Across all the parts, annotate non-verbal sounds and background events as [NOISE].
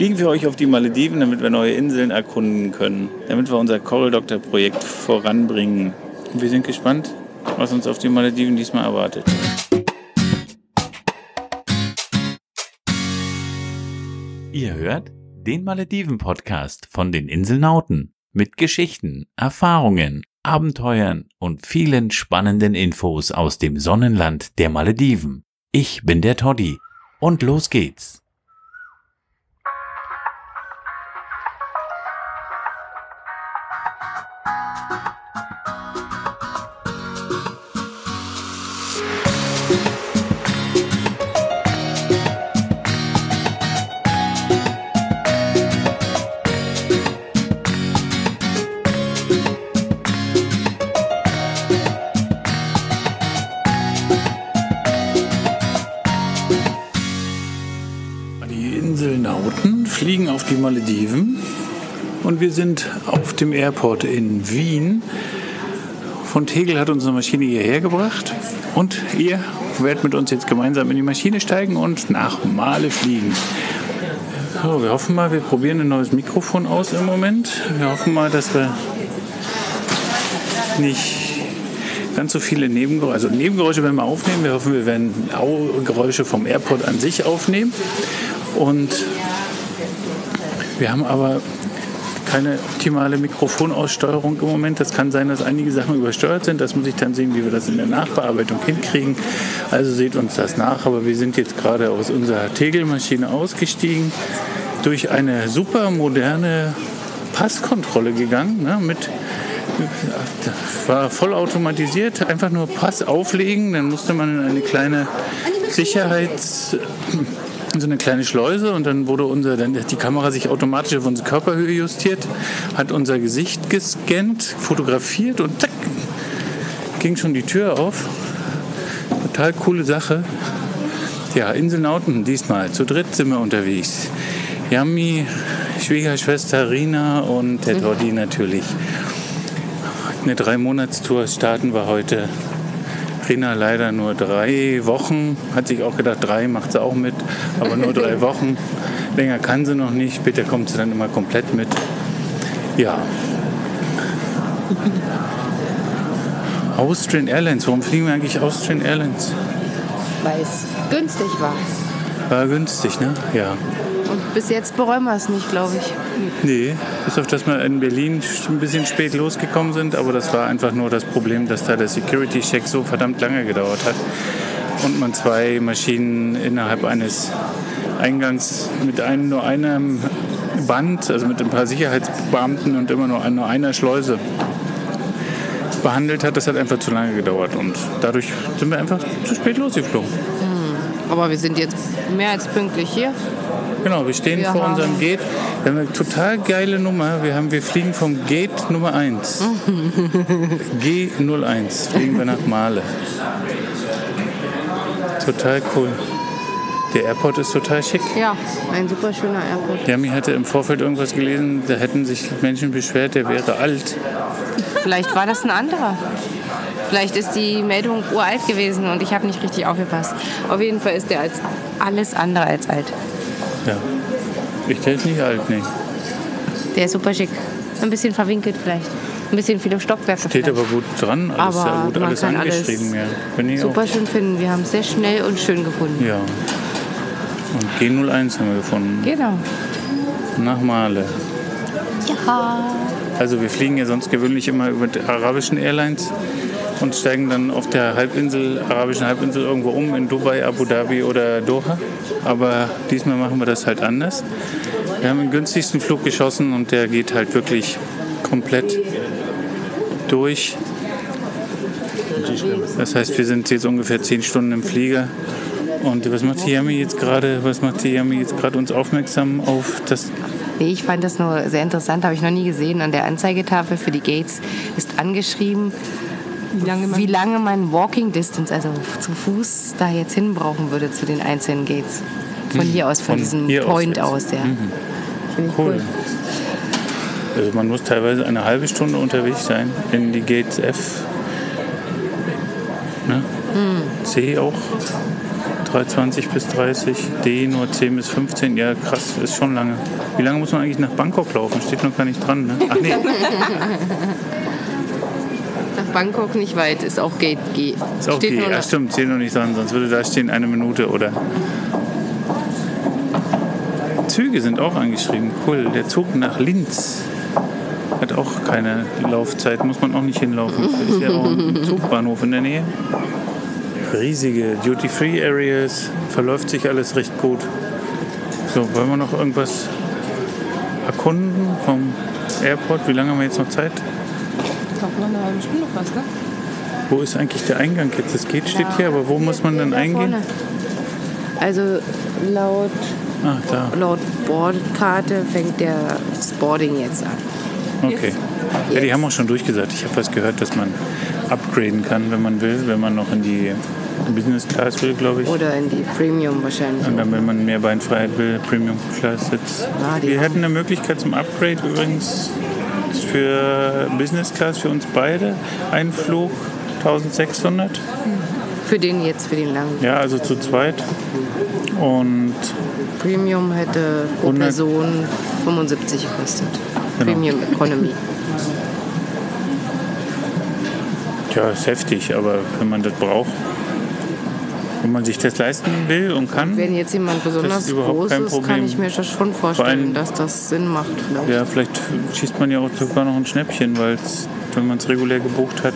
fliegen wir euch auf die Malediven, damit wir neue Inseln erkunden können, damit wir unser Coral Doctor Projekt voranbringen. Und wir sind gespannt, was uns auf die Malediven diesmal erwartet. Ihr hört den Malediven-Podcast von den Inselnauten mit Geschichten, Erfahrungen, Abenteuern und vielen spannenden Infos aus dem Sonnenland der Malediven. Ich bin der Toddy und los geht's. Fliegen auf die Malediven und wir sind auf dem Airport in Wien. Von Tegel hat unsere Maschine hierher gebracht und ihr werdet mit uns jetzt gemeinsam in die Maschine steigen und nach Male fliegen. So, wir hoffen mal, wir probieren ein neues Mikrofon aus im Moment. Wir hoffen mal, dass wir nicht ganz so viele Nebengeräusche, also Nebengeräusche werden wir aufnehmen. Wir hoffen, wir werden Geräusche vom Airport an sich aufnehmen. Und wir haben aber keine optimale Mikrofonaussteuerung im Moment. Das kann sein, dass einige Sachen übersteuert sind. Das muss ich dann sehen, wie wir das in der Nachbearbeitung hinkriegen. Also seht uns das nach. Aber wir sind jetzt gerade aus unserer Tegelmaschine ausgestiegen, durch eine super moderne Passkontrolle gegangen. Ne, mit war voll automatisiert, einfach nur Pass auflegen, dann musste man in eine kleine Sicherheits so eine kleine Schleuse und dann wurde unser, dann hat die Kamera sich automatisch auf unsere Körperhöhe justiert, hat unser Gesicht gescannt, fotografiert und zack, ging schon die Tür auf. Total coole Sache. Ja, Inselnauten diesmal. Zu dritt sind wir unterwegs. Yami, Schwiegerschwester Rina und der Doddy natürlich. Eine Drei-Monats-Tour starten wir heute Trainer leider nur drei Wochen. Hat sich auch gedacht, drei macht sie auch mit, aber nur drei [LAUGHS] Wochen. Länger kann sie noch nicht. Später kommt sie dann immer komplett mit. Ja. Austrian Airlines. Warum fliegen wir eigentlich Austrian Airlines? Weil es günstig war. War günstig, ne? Ja. Und bis jetzt bereuen wir es nicht, glaube ich. Nee, bis auf dass wir in Berlin ein bisschen spät losgekommen sind, aber das war einfach nur das Problem, dass da der Security-Check so verdammt lange gedauert hat und man zwei Maschinen innerhalb eines Eingangs mit einem, nur einem Band, also mit ein paar Sicherheitsbeamten und immer nur, nur einer Schleuse behandelt hat. Das hat einfach zu lange gedauert und dadurch sind wir einfach zu spät losgeflogen. Aber wir sind jetzt mehr als pünktlich hier. Genau, wir stehen wir vor unserem Gate. Wir haben eine total geile Nummer. Wir, haben, wir fliegen vom Gate Nummer 1. [LAUGHS] G01 fliegen wir nach Male. Total cool. Der Airport ist total schick. Ja, ein super schöner Airport. Jami hatte im Vorfeld irgendwas gelesen, da hätten sich Menschen beschwert, der wäre alt. Vielleicht war das ein anderer. Vielleicht ist die Meldung uralt gewesen und ich habe nicht richtig aufgepasst. Auf jeden Fall ist der als alles andere als alt. Ja. Ich, der ist nicht alt, nee. Der ist super schick. Ein bisschen verwinkelt vielleicht. Ein bisschen viele Stockwerke. Steht vielleicht. aber gut dran, alles aber sehr gut, alles angeschrieben. Alles ja. Super schön finden. Wir haben es sehr schnell und schön gefunden. Ja. Und G01 haben wir gefunden. Genau. Nach Male. Ja. Also wir fliegen ja sonst gewöhnlich immer über die arabischen Airlines und steigen dann auf der Halbinsel, arabischen Halbinsel irgendwo um, in Dubai, Abu Dhabi oder Doha. Aber diesmal machen wir das halt anders. Wir haben den günstigsten Flug geschossen und der geht halt wirklich komplett durch. Das heißt, wir sind jetzt ungefähr zehn Stunden im Flieger. Und was macht die Yami jetzt gerade? Was macht die Yami jetzt gerade uns aufmerksam auf das? Ich fand das nur sehr interessant, habe ich noch nie gesehen. An der Anzeigetafel für die Gates ist angeschrieben, wie lange man, wie lange man Walking Distance, also zu Fuß, da jetzt hin brauchen würde zu den einzelnen Gates. Von mhm. hier aus, von, von diesem Point aus, aus ja. Mhm. Cool. cool. Also man muss teilweise eine halbe Stunde unterwegs sein in die Gates F. Ne? Mhm. C auch. 320 bis 30, D nur 10 bis 15. Ja, krass, ist schon lange. Wie lange muss man eigentlich nach Bangkok laufen? Steht noch gar nicht dran, ne? Ach nee. [LAUGHS] Bangkok nicht weit, ist auch Gate G. Ist auch Steht G. nur Ja, noch- stimmt, steht noch nicht dran, sonst würde da stehen eine Minute oder. Züge sind auch angeschrieben. Cool. Der Zug nach Linz hat auch keine Laufzeit, muss man auch nicht hinlaufen. Das ist ja auch ein Zugbahnhof in der Nähe. Riesige Duty-Free-Areas, verläuft sich alles recht gut. So, wollen wir noch irgendwas erkunden vom Airport? Wie lange haben wir jetzt noch Zeit? Glaube, eine halbe Stunde fast, ne? Wo ist eigentlich der Eingang jetzt? Das geht steht hier, aber wo muss man denn eingehen? Also laut, Ah, da. laut Bordkarte fängt der das Boarding jetzt an. Okay. Ja, die haben auch schon durchgesagt. Ich habe was gehört, dass man upgraden kann, wenn man will, wenn man noch in die Business Class will, glaube ich. Oder in die Premium wahrscheinlich. Und dann, wenn man mehr Beinfreiheit will, Premium Class Sitz. Ah, Wir haben- hätten eine Möglichkeit zum Upgrade übrigens für Business Class für uns beide. Ein Flug 1600. Für den jetzt, für den langen. Ja, also zu zweit. Und Premium hätte pro 100. Person 75 gekostet. Genau. Premium Economy. ja, ist heftig, aber wenn man das braucht, wenn man sich das leisten will und kann, Wenn jetzt jemand besonders ist groß ist, kann ich mir das schon Vor allem- vorstellen, dass das Sinn macht. Vielleicht. Ja, vielleicht schießt man ja auch sogar noch ein Schnäppchen, weil wenn man es regulär gebucht hat,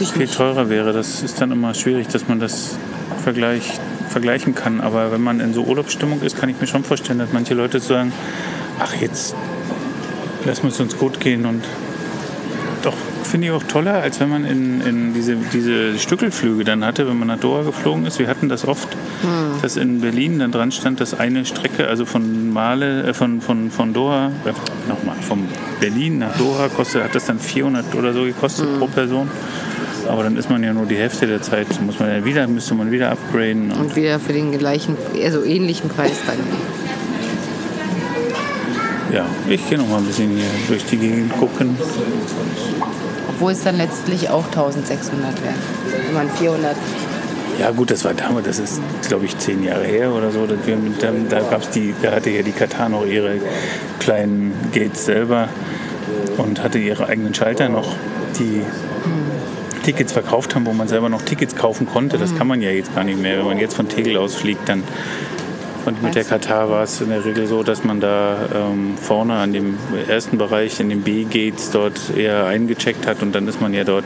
ich viel nicht. teurer wäre. Das ist dann immer schwierig, dass man das vergleich, vergleichen kann. Aber wenn man in so Urlaubsstimmung ist, kann ich mir schon vorstellen, dass manche Leute sagen, ach jetzt lassen wir es uns gut gehen und finde ich auch toller, als wenn man in, in diese, diese Stückelflüge dann hatte, wenn man nach Doha geflogen ist. Wir hatten das oft, dass in Berlin dann dran stand, dass eine Strecke, also von Male, äh, von, von, von Doha, äh, nochmal, von Berlin nach Doha kostet, hat das dann 400 oder so gekostet pro Person. Aber dann ist man ja nur die Hälfte der Zeit, muss man ja wieder, müsste man wieder upgraden. Und Und wieder für den gleichen, also ähnlichen Preis dann. Ja, ich gehe noch mal ein bisschen hier durch die Gegend gucken. Obwohl es dann letztlich auch 1600 wäre. Wenn man 400. Ja gut, das war damals, das ist glaube ich zehn Jahre her oder so. dass wir mit dem, da gab's die, da hatte ja die Katar noch ihre kleinen Gates selber und hatte ihre eigenen Schalter noch, die Tickets verkauft haben, wo man selber noch Tickets kaufen konnte. Das kann man ja jetzt gar nicht mehr. Wenn man jetzt von Tegel aus fliegt, dann und mit der Katar war es in der Regel so, dass man da ähm, vorne an dem ersten Bereich, in den B-Gates dort eher eingecheckt hat und dann ist man ja dort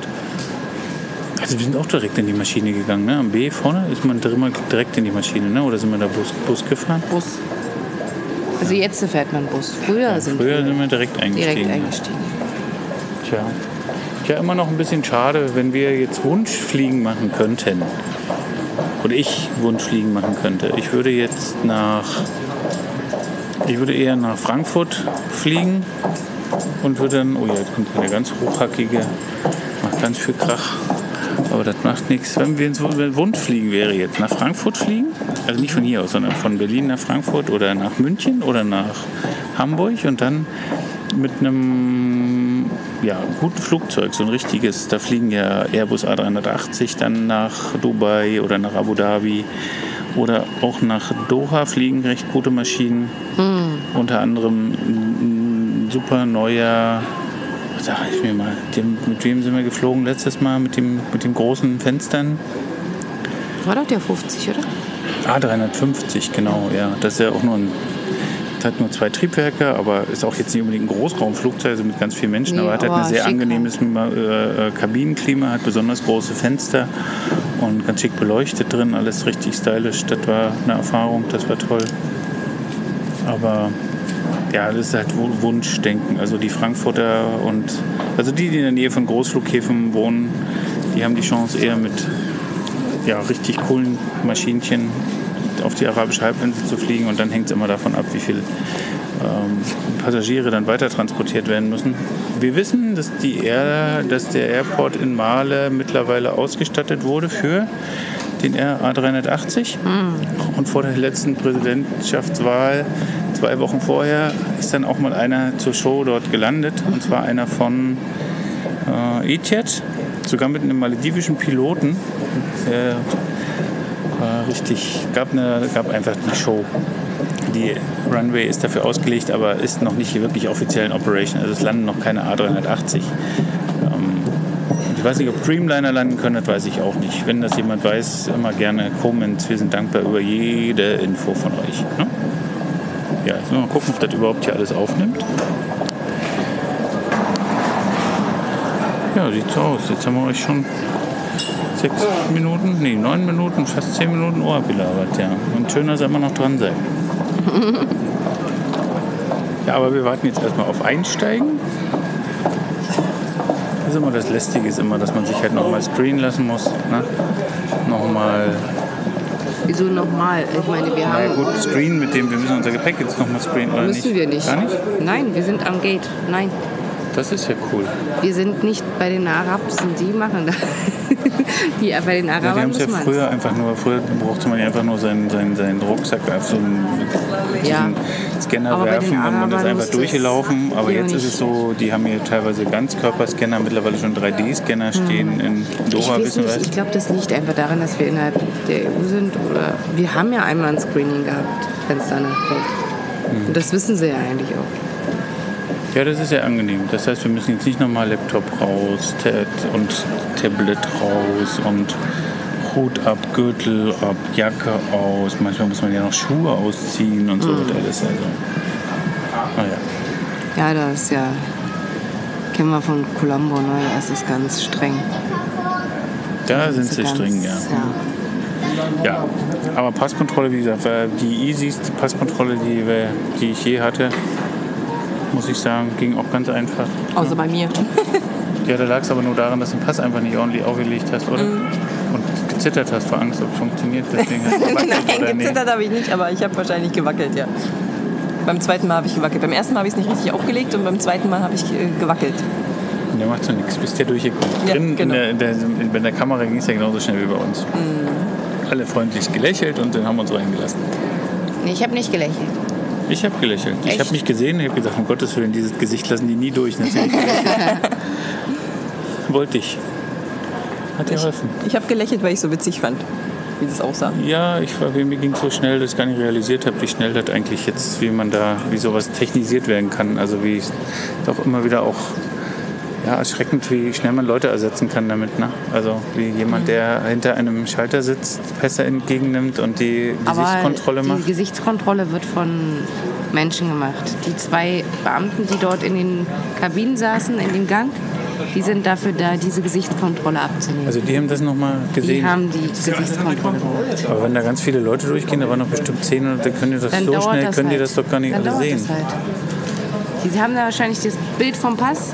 also wir sind auch direkt in die Maschine gegangen, ne? Am B vorne ist man direkt in die Maschine, ne? Oder sind wir da Bus, Bus gefahren? Bus. Also jetzt fährt man Bus. Früher sind Früher wir sind wir direkt eingestiegen. direkt eingestiegen. Tja. Tja, immer noch ein bisschen schade, wenn wir jetzt Wunschfliegen machen könnten. Oder ich Wunschfliegen machen könnte. Ich würde jetzt nach. Ich würde eher nach Frankfurt fliegen und würde dann. Oh ja, jetzt kommt eine ganz hochhackige. Macht ganz viel Krach. Aber das macht nichts. Wenn wir ins wenn Wunschfliegen wäre jetzt nach Frankfurt fliegen, also nicht von hier aus, sondern von Berlin nach Frankfurt oder nach München oder nach Hamburg und dann mit einem ja, guten Flugzeug, so ein richtiges, da fliegen ja Airbus A380 dann nach Dubai oder nach Abu Dhabi oder auch nach Doha fliegen recht gute Maschinen. Unter anderem ein, super neuer, sag ich mir mal, dem, mit wem sind wir geflogen letztes Mal? Mit dem, mit den großen Fenstern? War doch der 50, oder? A350, genau, ja. Das ist ja auch nur ein. Hat nur zwei Triebwerke, aber ist auch jetzt nicht unbedingt ein Großraumflugzeug, also mit ganz vielen Menschen, Nee, aber hat halt aber ein sehr schick angenehmes äh, äh, Kabinenklima, hat besonders große Fenster und ganz schick beleuchtet drin, alles richtig stylisch. Das war eine Erfahrung, das war toll. Aber ja, das ist halt Wu- Wunschdenken. Also die Frankfurter und also die, die in der Nähe von Großflughäfen wohnen, die haben die Chance eher mit ja, richtig coolen Maschinchen auf die arabische Halbinsel zu fliegen und dann hängt es immer davon ab, wie viel ähm, Passagiere dann weiter transportiert werden müssen. Wir wissen, dass, die Air, dass der Airport in Male mittlerweile ausgestattet wurde für den A380 und vor der letzten Präsidentschaftswahl zwei Wochen vorher ist dann auch mal einer zur Show dort gelandet und zwar einer von äh, Etihad, sogar mit einem maledivischen Piloten. Der War richtig, gab, eine, gab einfach eine Show. Die Runway ist dafür ausgelegt, aber ist noch nicht wirklich offiziell in Operation. Also es landen noch keine A380. Ähm, ich weiß nicht, ob Dreamliner landen können, das weiß ich auch nicht. Wenn das jemand weiß, immer gerne Comments. Wir sind dankbar über jede Info von euch. Ne? Ja, jetzt mal gucken, ob das überhaupt hier alles aufnimmt. Ja, sieht so aus. Jetzt haben wir euch schon sechs Minuten, nee, neun Minuten, fast zehn Minuten Ohr belabert, ja. Und schön, dass ihr immer noch dran seid. ja, aber wir warten jetzt erstmal auf Einsteigen. Das ist immer das Lästige, ist immer, dass man sich halt nochmal screenen lassen muss. Ne? Nochmal. Wieso nochmal? Ich meine, wir Na haben. gut, Screen, mit dem wir müssen unser Gepäck jetzt nochmal screenen, oder Müssen nicht? wir nicht. Gar nicht? Nein, wir sind am Gate. Nein, Das ist ja cool. wir sind nicht bei den Arabsen. Die machen das. Die, bei den Ja, die Arabern haben es ja früher einfach nur, früher brauchte man ja einfach nur seinen, seinen, seinen Rucksack auf so einen Ja. Scanner werfen und man ist Arabern einfach durchgelaufen. Aber jetzt ist es so, die haben hier teilweise Ganzkörperscanner, mittlerweile schon 3D-Scanner stehen in Hm. Ich Doha, nicht, wir ich glaube, das liegt einfach daran, dass wir innerhalb der EU sind. Oder wir haben ja einmal ein Screening gehabt, wenn es danach geht. Hm. Und das wissen sie ja eigentlich auch. Ja, das ist ja angenehm. Das heißt, wir müssen jetzt nicht nochmal Laptop raus und Tablet raus und Hut ab, Gürtel ab, Jacke aus. Manchmal muss man ja noch Schuhe ausziehen und so Hm. wird alles. Also. Naja. Ja, das ist ja. Kennen wir von Colombo, ne? Das ist ganz streng. Da sind Also sie ganz, streng, ja. Ja, aber Passkontrolle, wie gesagt, war die easyste Passkontrolle, die, die ich je hatte, muss ich sagen, ging auch ganz einfach. Außer bei mir. Ja, da lag es aber nur daran, dass du den Pass einfach nicht ordentlich aufgelegt hast, oder? Mhm. Und gezittert hast vor Angst, ob es funktioniert. Deswegen hast du [LAUGHS] oder Nein, nicht? gezittert habe ich nicht, aber ich habe wahrscheinlich gewackelt, ja. Beim zweiten Mal habe ich gewackelt. Beim ersten Mal habe ich es nicht richtig aufgelegt und beim zweiten Mal habe ich äh, gewackelt. Der macht so nichts, bist ja durchgekommen. Ja, Drin genau. in der, der, bei der Kamera ging es ja genauso schnell wie bei uns. Mhm. Alle freundlich gelächelt und dann haben wir uns reingelassen. Nee, ich habe nicht gelächelt. Ich habe gelächelt. Ich Echt? habe mich gesehen und habe gesagt, um Gottes Willen, dieses Gesicht lassen die nie durch. Natürlich. [LAUGHS] Wollte ich. Hat dir geholfen. Ich habe gelächelt, weil ich so witzig fand, wie das aussah. Ja, ich war, mir ging so schnell, dass ich gar nicht realisiert habe, wie schnell das eigentlich jetzt, wie man da, wie sowas technisiert werden kann. Also wie es doch immer wieder auch ja, erschreckend, wie schnell man Leute ersetzen kann damit. Ne? Also wie jemand, der hinter einem Schalter sitzt, Pässe entgegennimmt und die Gesichtskontrolle die macht. Gesichtskontrolle wird von Menschen gemacht. Die zwei Beamten, die dort in den Kabinen saßen, in dem Gang, die sind dafür da, diese Gesichtskontrolle abzunehmen. Also die haben das nochmal die gesehen. haben die Gesichtskontrolle gemacht. Aber wenn da ganz viele Leute durchgehen, da waren noch bestimmt zehn und dann können die das Dann so schnell, das können die halt. das doch gar nicht Dann alle sehen. Halt. Die haben da wahrscheinlich das Bild vom Pass,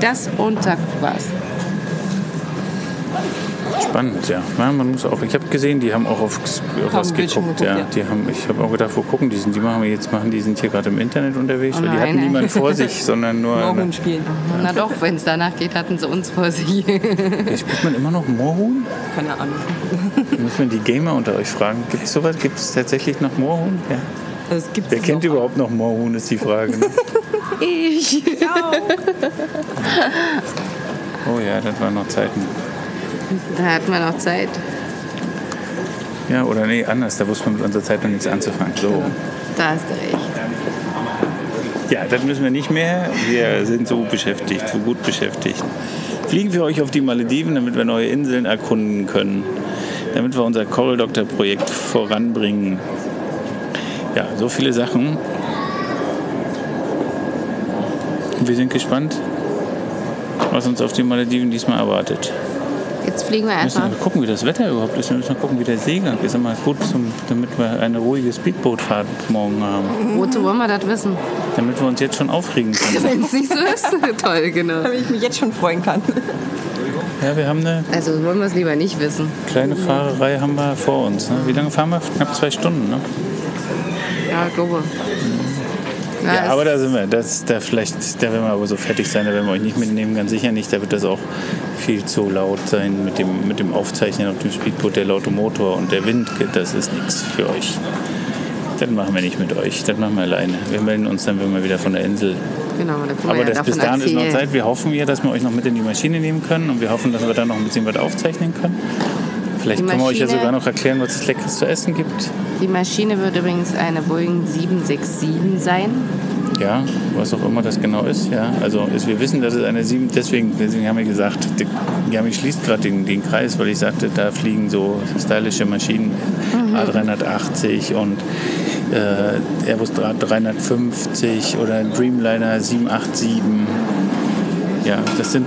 das und zack, war's. Spannend, ja. ja man muss auch, ich habe gesehen, die haben auch auf, auf was geguckt. Ja. ja. Die haben, ich habe auch gedacht, wo gucken die sind. Die machen wir jetzt machen, die sind hier gerade im Internet unterwegs, Oh weil die nein, hatten nein. niemanden vor sich, [LAUGHS] sondern nur. Morgen spielen. Na doch, wenn es danach geht, hatten sie uns vor sich. [LAUGHS] Spielt man immer noch Moorhuhn? Keine Ahnung. Muss man die Gamer unter euch fragen. Gibt es sowas? Gibt es tatsächlich noch Moorhuhn? Ja. Wer kennt überhaupt noch Moorhuhn, ist die Frage. Ne? [LAUGHS] ich. Oh ja, das waren noch Zeiten. Da hat man noch Zeit. Ja, oder nee, anders. Da wusste man mit unserer Zeit noch nichts anzufangen. So. Da hast du recht. Ja, das müssen wir nicht mehr. Wir sind so beschäftigt, so gut beschäftigt. Fliegen wir euch auf die Malediven, damit wir neue Inseln erkunden können. Damit wir unser Coral Doctor Projekt voranbringen. Ja, so viele Sachen. Wir sind gespannt, was uns auf die Malediven diesmal erwartet. Jetzt fliegen wir Wir müssen mal gucken, wie das Wetter überhaupt ist. Wir müssen mal gucken, wie der Seegang ist. Immer gut, zum, damit wir eine ruhige Speedbootfahrt morgen haben. Wozu wollen wir das wissen? Damit wir uns jetzt schon aufregen [LAUGHS] können. Wenn es nicht so ist. [LAUGHS] Toll, genau. Damit ich mich jetzt schon freuen kann. Ja, wir haben eine Also wollen wir es lieber nicht wissen. kleine Fahrerei haben wir vor uns. Ne? Wie lange fahren wir? Knapp zwei Stunden. Ne? Ja, ich glaube. Ja, aber da sind wir. Das, da vielleicht, da werden wir aber so fertig sein, da werden wir euch nicht mitnehmen, ganz sicher nicht. Da wird das auch viel zu laut sein mit dem, mit dem Aufzeichnen auf dem Speedboot, der laute Motor und der Wind. Das ist nichts für euch. Das machen wir nicht mit euch, das machen wir alleine. Wir melden uns dann, wenn wir wieder von der Insel. Genau, da können wir Aber ja das, davon bis dahin ist noch erzählen. Zeit. Wir hoffen ja, dass wir euch noch mit in die Maschine nehmen können und wir hoffen, dass wir dann noch ein bisschen was aufzeichnen können. Vielleicht können wir euch ja sogar noch erklären, was es Leckeres zu essen gibt. Die Maschine wird übrigens eine Boeing 767 sein. Ja, was auch immer das genau ist. Ja, also ist, wir wissen, dass es eine 7, deswegen, deswegen haben wir gesagt, die, ich schließt gerade den, den Kreis, weil ich sagte, da fliegen so stylische Maschinen, A380 und äh, Airbus 350 oder Dreamliner 787. Ja, das sind,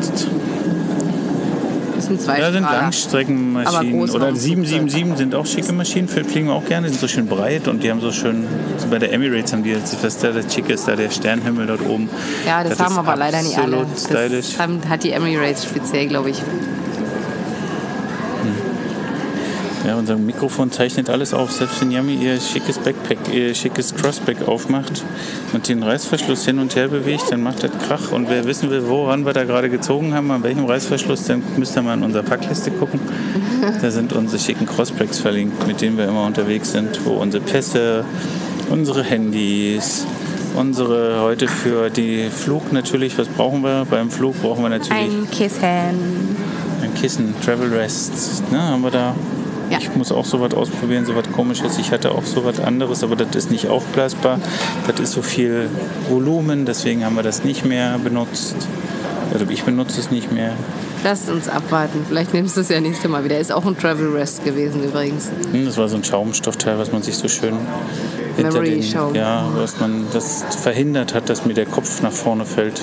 Das sind zwei ja, sind. Langstreckenmaschinen. Oder Großraumflugzeug. 777 sind auch schicke Maschinen, fliegen wir auch gerne, sind so schön breit und die haben so schön, so bei der Emirates haben die jetzt, was da das Schick ist, da der Sternhimmel dort oben. Ja, das, haben ist aber leider nicht alle. stylisch. Das haben, hat die Emirates speziell, glaube ich. Ja, unser Mikrofon zeichnet alles auf. Selbst wenn Yami ihr schickes Backpack, ihr schickes Crossback aufmacht und den Reißverschluss hin und her bewegt, dann macht das Krach. Und wer wissen will, woran wir da gerade gezogen haben, an welchem Reißverschluss, dann müsst ihr mal in unserer Packliste gucken. Da sind unsere schicken Crossbacks verlinkt, mit denen wir immer unterwegs sind, wo unsere Pässe, unsere Handys, unsere heute für die Flug natürlich, was brauchen wir? Beim Flug brauchen wir natürlich Ein Kissen. ein Kissen, Travel Rest, ne, haben wir da. Ja. Ich muss auch sowas ausprobieren, sowas komisches. Ich hatte auch sowas anderes, aber das ist nicht aufblasbar. Das ist so viel Volumen, deswegen haben wir das nicht mehr benutzt. Also ich benutze es nicht mehr. Lasst uns abwarten. Vielleicht nimmst du es ja nächste Mal wieder. Ist auch ein Travel Rest gewesen übrigens. Hm, Das war so ein Schaumstoffteil, was man sich so schön hinter den, ja, was man das verhindert hat, dass mir der Kopf nach vorne fällt.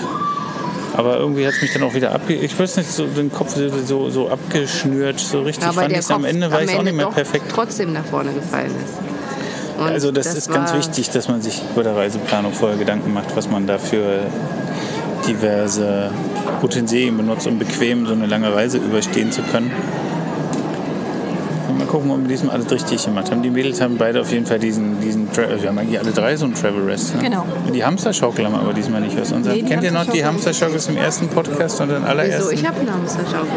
Aber irgendwie hat es mich dann auch wieder abge... Ich weiß nicht, so den Kopf so, so, abgeschnürt, so richtig Aber fand ich es am Ende, war ich auch nicht mehr perfekt. trotzdem nach vorne gefallen ist. Und Also das, ist ganz wichtig, dass man sich bei der Reiseplanung vorher Gedanken macht, was man da für diverse Utensilien benutzt, um bequem so eine lange Reise überstehen zu können. Gucken, ob wir diesmal alles richtig gemacht haben. Die Mädels haben beide auf jeden Fall diesen, diesen Tra wir haben eigentlich alle drei so einen Travel Rest. Ne? Genau. Die Hamsterschaukel haben wir aber diesmal nicht aus unserem. Nee, Kennt ihr noch die Hamsterschaukel- aus dem ersten Podcast und den Wieso? allerersten? Ich habe eine Hamsterschaukel.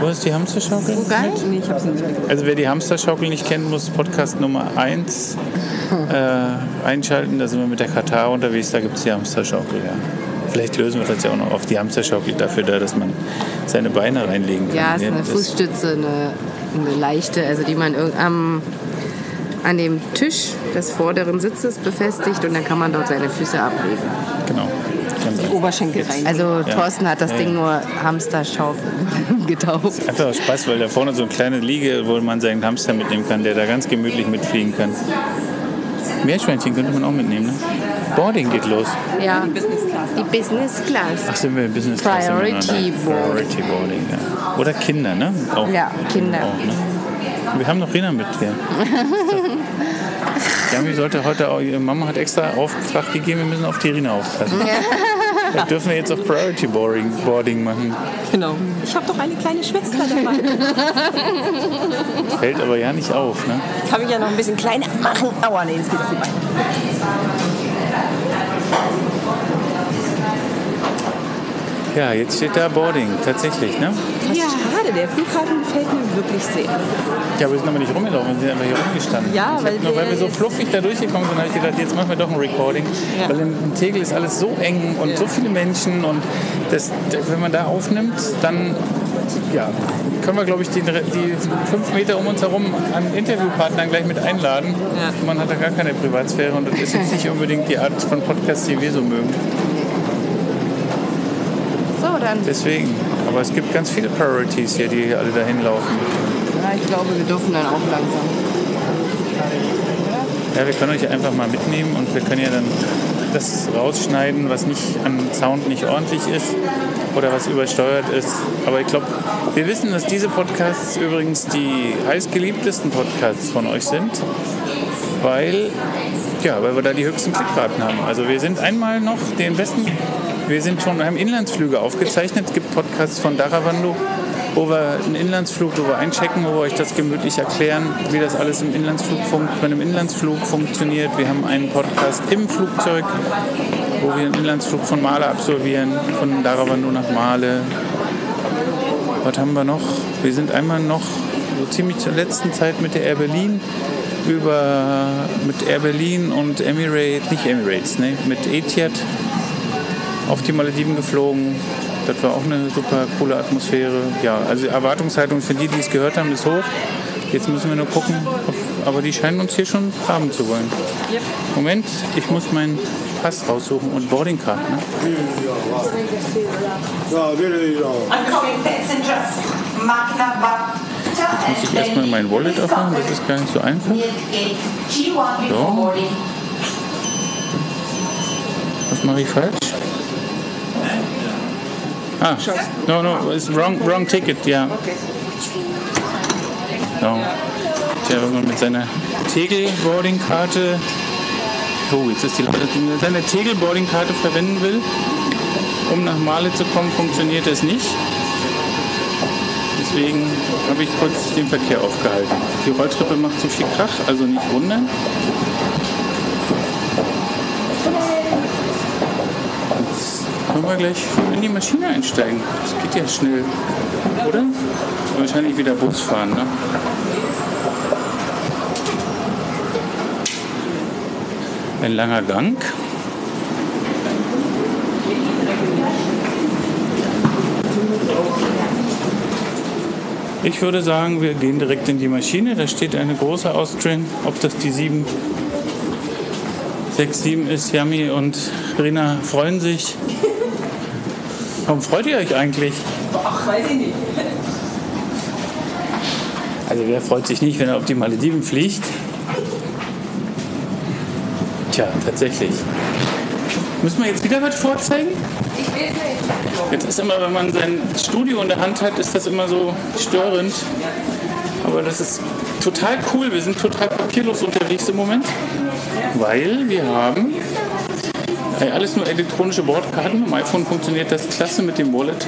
Du hast die Hamsterschaukel? Oh, geil. Nee, ich hab's nicht mehr. Also wer die Hamsterschaukel nicht kennt, muss Podcast Nummer 1 [LAUGHS] äh, einschalten. Da sind wir mit der Katar unterwegs, da gibt es die Hamsterschaukel, ja. Vielleicht lösen wir das ja auch noch auf. Die Hamsterschaukel dafür da, dass man seine Beine reinlegen kann. Ja, ist eine Fußstütze, eine, eine leichte, also die man am, an dem Tisch des vorderen Sitzes befestigt und dann kann man dort seine Füße ablegen. Genau. Ganz Oberschenkel rein. Also Thorsten hat das Ja, Ding nur Hamsterschaukel [LAUGHS] getauft. Einfach aus Spaß, weil da vorne so eine kleine Liege, wo man seinen Hamster mitnehmen kann, der da ganz gemütlich mitfliegen kann. Meerschweinchen könnte man auch mitnehmen, ne? Boarding geht los. Ja, die Business Class. Ach, sind wir im Business Class Priority miteinander? Boarding. Priority Boarding, ja. Oder Kinder, ne? Auch. Ja, Kinder. Auch, ne? Wir haben noch Rena mit. Ja. [LAUGHS] Jami sollte heute auch, ihre Mama hat extra Auftrag gegeben, wir müssen auf die Rina aufpassen. [LAUGHS] Da dürfen wir jetzt auch Priority Boarding, Boarding machen. Genau. Ich habe doch eine kleine Schwester dabei. Fällt aber ja nicht auf. Ne? Kann ich ja noch ein bisschen kleiner machen. Aua, nee, das geht vorbei. Ja, jetzt steht da Boarding, tatsächlich. Ne? Ja. Schade, der Flughafen gefällt mir wirklich sehr. Ja, wir sind aber nicht rumgelaufen, wir sind einfach hier rumgestanden. Ja, weil hab noch, weil wir so fluffig da durchgekommen sind, habe ich gedacht, jetzt machen wir doch ein Recording. Ja. Weil in, in Tegel ist alles so eng und so viele Menschen und das, wenn man da aufnimmt, dann ja, können wir, glaube ich, die, die fünf Meter um uns herum an Interviewpartnern gleich mit einladen. Ja. Man hat da gar keine Privatsphäre und das ist jetzt nicht unbedingt die Art von Podcast, die wir so mögen. Dann. Deswegen. Aber es gibt ganz viele Priorities hier, die alle dahin laufen. Ja, ich glaube, wir dürfen dann auch langsam. Ja, wir können euch einfach mal mitnehmen und wir können ja dann das rausschneiden, was nicht an Sound nicht ordentlich ist oder was übersteuert ist. Aber ich glaube, wir wissen, dass diese Podcasts übrigens die heißgeliebtesten Podcasts von euch sind, weil, ja, weil wir da die höchsten Klickraten haben. Also wir sind einmal noch den besten, wir sind schon, haben Inlandsflüge aufgezeichnet. Es gibt Podcasts von Daravando, wo wir einen Inlandsflug, wir einchecken, wo wir euch das gemütlich erklären, wie das alles im Inlandsflug fun- bei einem Inlandsflug funktioniert. Wir haben einen Podcast im Flugzeug, wo wir einen Inlandsflug von Male absolvieren, von Daravando nach Male. Was haben wir noch? Wir sind einmal noch so ziemlich zur letzten Zeit mit der Air Berlin über mit Air Berlin und Emirates, nicht Emirates, ne, mit Etihad auf die Malediven geflogen. Das war auch eine super coole Atmosphäre. Ja, also Erwartungshaltung für die, die es gehört haben, ist hoch. Jetzt müssen wir nur gucken, ob, aber die scheinen uns hier schon haben zu wollen. Yep. Moment, ich muss meinen Pass raussuchen und Boardingcard. Ne? Makna Muss ich erstmal mein Wallet aufmachen? Das ist gar nicht so einfach. Gate G1 before So. Was mache ich falsch? Ah, no, no, it's wrong, wrong ticket, ja. So. Tja, wenn man mit seiner Tegel-Boarding-Karte, oh, jetzt ist die seine Tegel-Boarding-Karte verwenden will, um nach Male zu kommen, funktioniert das nicht. Deswegen habe ich kurz den Verkehr aufgehalten. Die Rolltreppe macht zu viel Krach, also nicht wundern. Können wir gleich in die Maschine einsteigen. Das geht ja schnell, oder? Wahrscheinlich wieder Bus fahren, ne? Ein langer Gang. Ich würde sagen, wir gehen direkt in die Maschine. Da steht eine große Austrian. Ob das die 7, 6, 7 ist, Yami und Rina freuen sich. Warum freut ihr euch eigentlich? Ach, weiß ich nicht. Also wer freut sich nicht, wenn er auf die Malediven fliegt? Tja, tatsächlich. Müssen wir jetzt wieder was vorzeigen? Ich will nicht. Jetzt ist immer, wenn man sein Studio in der Hand hat, ist das immer so störend. Aber das ist total cool. Wir sind total papierlos unterwegs im Moment, weil wir haben alles nur elektronische Bordkarten. Am iPhone funktioniert das klasse mit dem Wallet.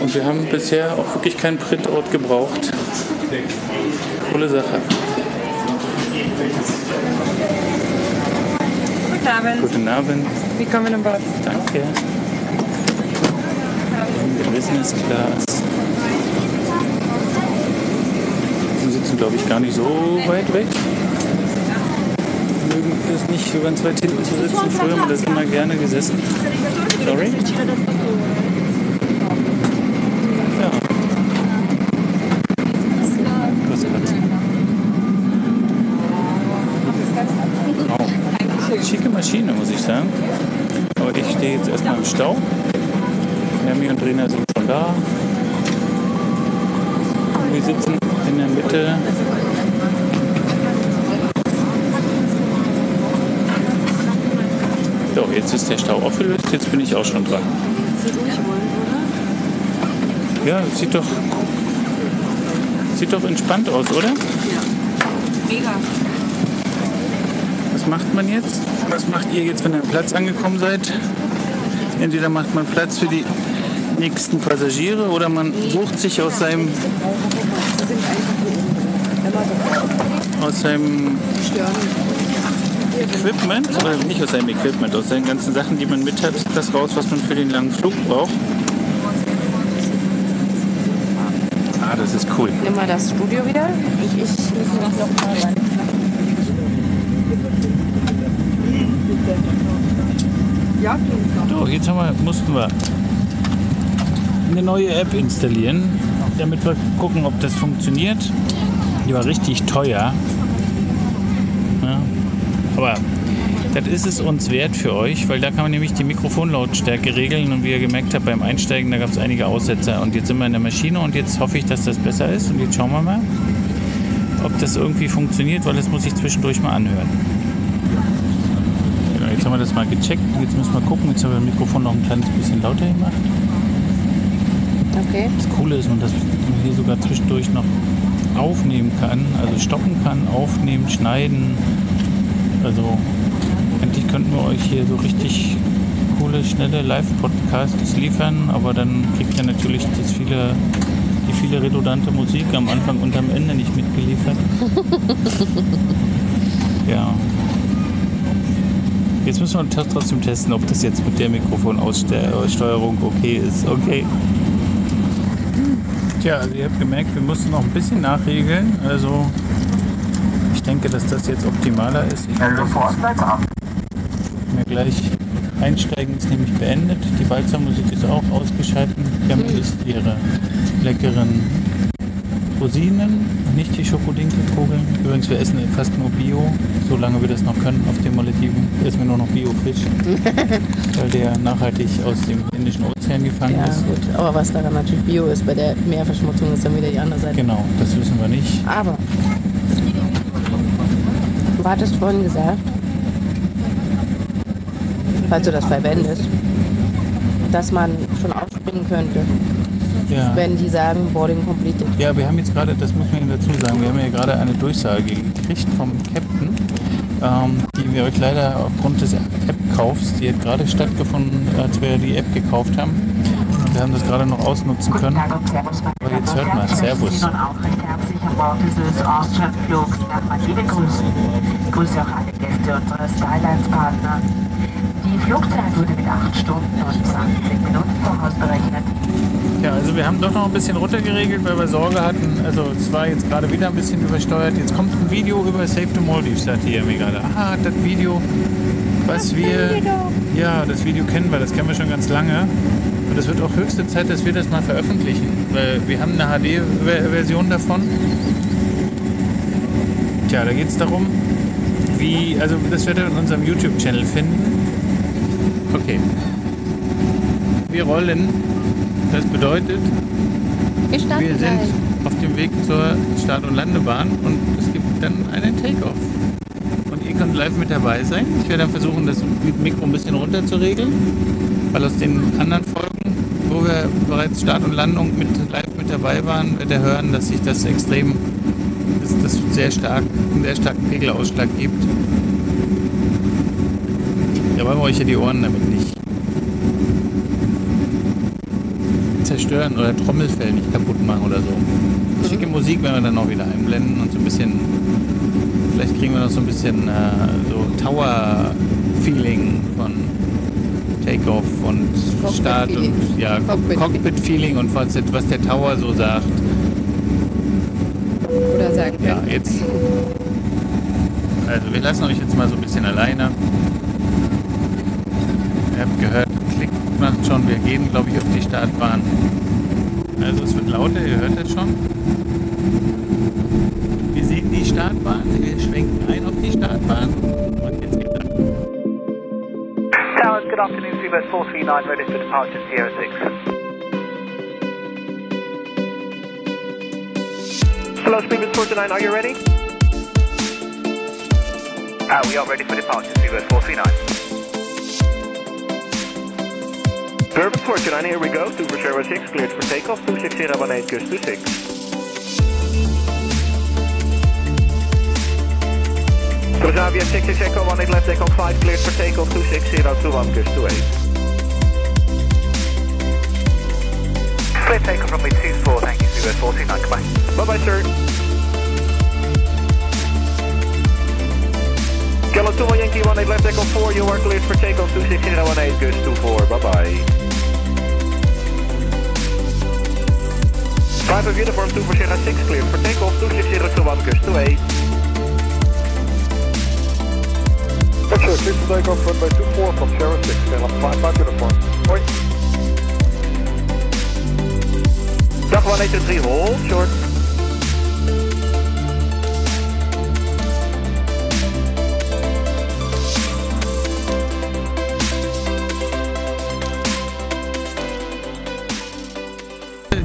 Und wir haben bisher auch wirklich keinen Printort gebraucht. Coole Sache. Guten Abend. Guten Abend. Willkommen an Bord. Danke. Business Class. Wir sitzen, glaube ich, gar nicht so weit weg. Es nicht so ganz weit hinten zu sitzen. Früher haben wir das immer gerne gesessen. Sorry? Ja. Grüß Gott. Wow. Schicke Maschine, muss ich sagen. Aber ich stehe jetzt erstmal im Stau. Hermi und Rena sind schon da. Wir sitzen in der Mitte. So, jetzt ist der Stau aufgelöst, jetzt bin ich auch schon dran. Ja, sieht doch, sieht doch entspannt aus, oder? Mega. Was macht man jetzt? Was macht ihr jetzt, wenn ihr am Platz angekommen seid? Entweder macht man Platz für die nächsten Passagiere oder man sucht sich aus seinem aus seinem Equipment, oder nicht aus seinem Equipment, aus seinen ganzen Sachen, die man mit hat, das raus, was man für den langen Flug braucht. Ah, das ist cool. Nimm mal das Studio wieder. Ich, ich So, jetzt haben wir, mussten wir eine neue App installieren, damit wir gucken, ob das funktioniert. Die war richtig teuer. Aber das ist es uns wert für euch, weil da kann man nämlich die Mikrofonlautstärke regeln und wie ihr gemerkt habt beim Einsteigen, da gab es einige Aussetzer und jetzt sind wir in der Maschine und jetzt hoffe ich, dass das besser ist und jetzt schauen wir mal, ob das irgendwie funktioniert, weil das muss ich zwischendurch mal anhören. Genau, jetzt haben wir das mal gecheckt. Jetzt müssen wir gucken. Jetzt haben wir das Mikrofon noch ein kleines bisschen lauter gemacht. Okay. Das Coole ist, dass man hier sogar zwischendurch noch aufnehmen kann. Also stoppen kann, aufnehmen, schneiden. Also eigentlich könnten wir euch hier so richtig coole, schnelle Live-Podcasts liefern. Aber dann kriegt ihr natürlich das viele, die viele redundante Musik am Anfang und am Ende nicht mitgeliefert. [LAUGHS] ja. Jetzt müssen wir das trotzdem testen, ob das jetzt mit der Mikrofonaussteuerung okay ist. Okay. Tja, also ihr habt gemerkt, wir mussten noch ein bisschen nachregeln. Also ich denke, dass das jetzt optimaler ist. Ich dass wir gleich einsteigen ist nämlich beendet. Die Walzermusik ist auch ausgeschaltet. Wir haben jetzt ihre leckeren Rosinen, nicht die Schokodinkelkugeln. Übrigens, wir essen fast nur Bio, solange wir das noch können auf den Malediven. Essen wir nur noch Bio-Fisch, [LAUGHS] weil der nachhaltig aus dem Indischen Ozean gefangen Ja, ist. gut. Aber was daran natürlich Bio ist, bei der Meerverschmutzung ist dann wieder die andere Seite. Genau, das wissen wir nicht. Aber du hattest vorhin gesagt, falls du das verwendest, dass man schon ausspringen könnte, Ja. wenn die sagen Boarding completed. Ja, wir haben jetzt gerade, das muss man Ihnen dazu sagen, wir haben ja gerade eine Durchsage gekriegt vom Captain, ähm, die wir euch leider aufgrund des App-Kaufs, die hat gerade stattgefunden, als wir die App gekauft haben. Wir haben das gerade noch ausnutzen können. Aber jetzt hört. Ich Servus. Bord dieses Austrian-Flugs nach Malediven grüßen. Ich grüße auch alle Gäste unserer Skylines-Partner. Die Flugzeit wurde mit 8 Stunden und 20 Minuten vorausberechnet. Ja, also wir haben doch noch ein bisschen runtergeregelt, weil wir Sorge hatten. Also es war jetzt gerade wieder ein bisschen übersteuert. Jetzt kommt ein Video über Save the Maldives, sagt hier mir gerade. Ah, das Video, was wir... Ja, das Video kennen wir, das kennen wir schon ganz lange. Und es wird auch höchste Zeit, dass wir das mal veröffentlichen. Weil wir haben eine HD-Version davon. Tja, da geht es darum, wie... Also das werdet ihr in unserem YouTube-Channel finden. Okay. Wir rollen. Das bedeutet, Wir wir sind auf dem Weg zur Start- und Landebahn und es gibt dann einen Take-Off. Und ihr könnt live mit dabei sein. Ich werde dann versuchen, das Mikro ein bisschen runter zu regeln, weil aus den anderen Folgen, wo wir bereits Start und Landung mit live mit dabei waren, wird ihr hören, dass sich das extrem, dass das sehr stark, einen sehr starken Pegelausschlag gibt. Da wollen wir euch ja die Ohren damit nicht zerstören oder Trommelfell nicht kaputt machen oder so. Schicke Musik werden wir dann auch wieder einblenden und so ein bisschen, vielleicht kriegen wir noch so ein bisschen äh, so Tower-Feeling von Takeoff und Start und Cockpit-Feeling. ja, Cockpit-Feeling. Und was, was der Tower so sagt. Oder sagen Ja, können. jetzt. Also wir lassen euch jetzt mal so ein bisschen alleine. Ihr habt gehört, Klick macht schon, wir gehen glaube ich auf die Startbahn. Also es wird lauter, ihr hört das schon. Wir sehen die Startbahn, wir schwenken ein auf die Startbahn afternoon, Seabird 439, ready for departure, Sierra 6. Hello, Speedbird 429, are you ready? Uh, we are ready for departure, Seabird 439. Bourbon 429, here we go, Super Sierra 6, cleared for takeoff, 26018, Gus 26. Transavia 66 Echo 18 left Echo 5, cleared for takeoff, 26021, Gus 28. Clear takeoff from 24, thank you, Seabird 429, goodbye. Bye-bye, sir. Kilo 2 Yankee 18 left Echo 4, you are cleared for takeoff, 26018, Gus 24, bye-bye. 5 of uniform, 2 for Sierra 6, cleared for takeoff, 26021, Gus 28. Roger, clear for takeoff runway 24 from Sierra 6, tail up 5, 5 uniform. Hoi. Dag 183, hold short.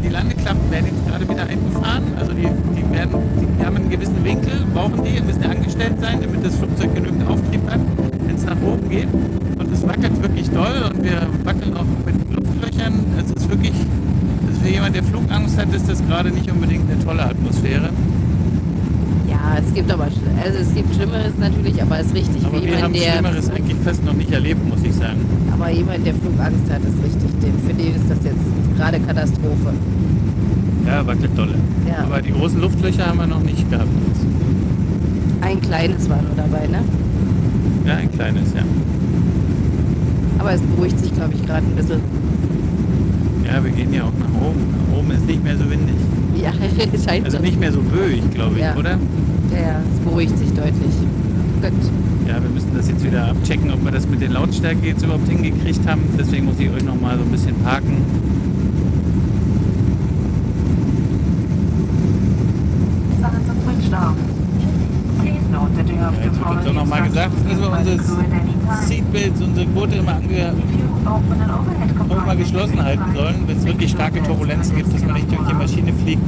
Die Landeklappen werden jetzt gerade wieder eingefahren. Also die, die, werden, die haben einen gewissen Winkel, brauchen die, müssen angestellt sein, damit das Flugzeug genügend Auftrieb hat, es nach oben geht. Und es wackelt wirklich doll und wir wackeln auch mit Luftlöchern. Es ist wirklich, also für jemand, der Flugangst hat, ist das gerade nicht unbedingt eine tolle Atmosphäre. Ja, es gibt aber, also es gibt Schlimmeres natürlich, aber es ist richtig Aber für wir haben der, Schlimmeres eigentlich fast noch nicht erlebt, muss ich sagen. aber jemand, der Flugangst hat, ist richtig. Für den ist das jetzt gerade Katastrophe. Ja, wackelt dolle. Ja. Aber die großen Luftlöcher haben wir noch nicht gehabt. Ein kleines war nur dabei, ne? Ja, ein kleines, ja. Aber es beruhigt sich, glaube ich, gerade ein bisschen. Ja, wir gehen ja auch nach oben. Nach oben ist nicht mehr so windig. Ja, [LAUGHS] scheint Also so. nicht mehr so böig, glaube ich, Ja. oder? Ja, ja, es beruhigt sich deutlich. Gut. Ja, wir müssen das jetzt wieder abchecken, ob wir das mit den Lautstärken jetzt überhaupt hingekriegt haben. Deswegen muss ich euch noch mal so ein bisschen parken. Uns auch nochmal gesagt, dass wir unsere Seatbelts, unsere Gurte immer, ange immer geschlossen halten sollen, wenn es wirklich starke Turbulenzen gibt, dass man nicht durch die Maschine fliegt.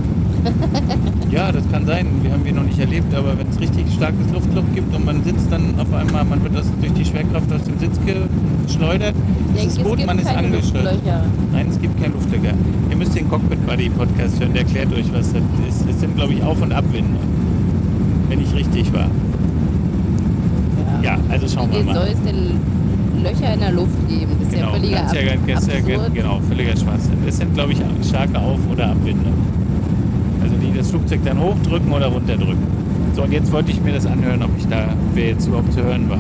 [LAUGHS] Ja, das kann sein. Wir haben wir noch nicht erlebt, aber wenn es richtig starkes Luftloch gibt und man sitzt dann auf einmal, man wird das durch die Schwerkraft aus dem Sitz geschleudert, Ich das denke, Boot, man ist angeschleudert. Nein, es gibt kein Luftlöcher. Ihr müsst den Cockpit Buddy Podcast hören, der erklärt euch, was das ist. Es sind, glaube ich, Auf- und Abwinde. Wenn ich richtig war. Ja, also schauen wir Hier soll mal. es denn Löcher in der Luft geben. Das ist Genau, ja völliger ja, Ab ganz ja, absurd. genau, völliger Schwachsinn. Das sind, glaube ich, starke Auf- oder Abwinde. Also die das Flugzeug dann hochdrücken oder runterdrücken. So, und jetzt wollte ich mir das anhören, ob ich da, wer jetzt überhaupt zu hören war.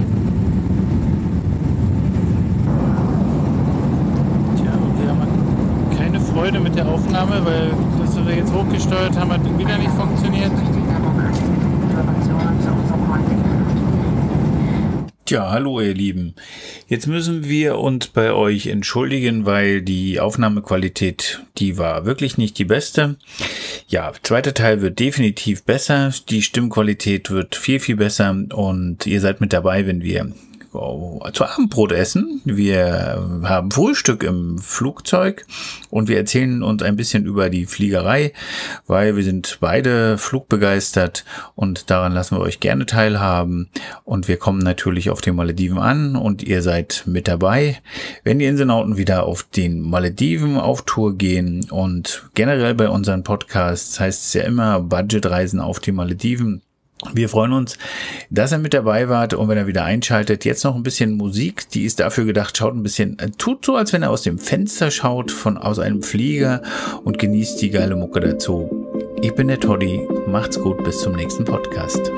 Tja, und wir haben keine Freude mit der Aufnahme, weil das, was wir jetzt hochgesteuert haben, hat wieder nicht funktioniert. Informationen zu unserem heutigen Tja, hallo ihr Lieben. Jetzt müssen wir uns bei euch entschuldigen, weil die Aufnahmequalität, die war wirklich nicht die beste. Ja, zweiter Teil wird definitiv besser. Die Stimmqualität wird viel, viel besser und ihr seid mit dabei, wenn wir zu Abendbrot essen. Wir haben Frühstück im Flugzeug und wir erzählen uns ein bisschen über die Fliegerei, weil wir sind beide flugbegeistert und daran lassen wir euch gerne teilhaben. Und wir kommen natürlich auf den Malediven an und ihr seid mit dabei. Wenn die Inselnauten wieder auf den Malediven auf Tour gehen und generell bei unseren Podcasts heißt es ja immer Budgetreisen auf die Malediven. Wir freuen uns, dass er mit dabei wart und wenn er wieder einschaltet, jetzt noch ein bisschen Musik, die ist dafür gedacht, schaut ein bisschen, äh, tut so, als wenn er aus dem Fenster schaut, von aus einem Flieger und genießt die geile Mucke dazu. Ich bin der Toddy, macht's gut, bis zum nächsten Podcast.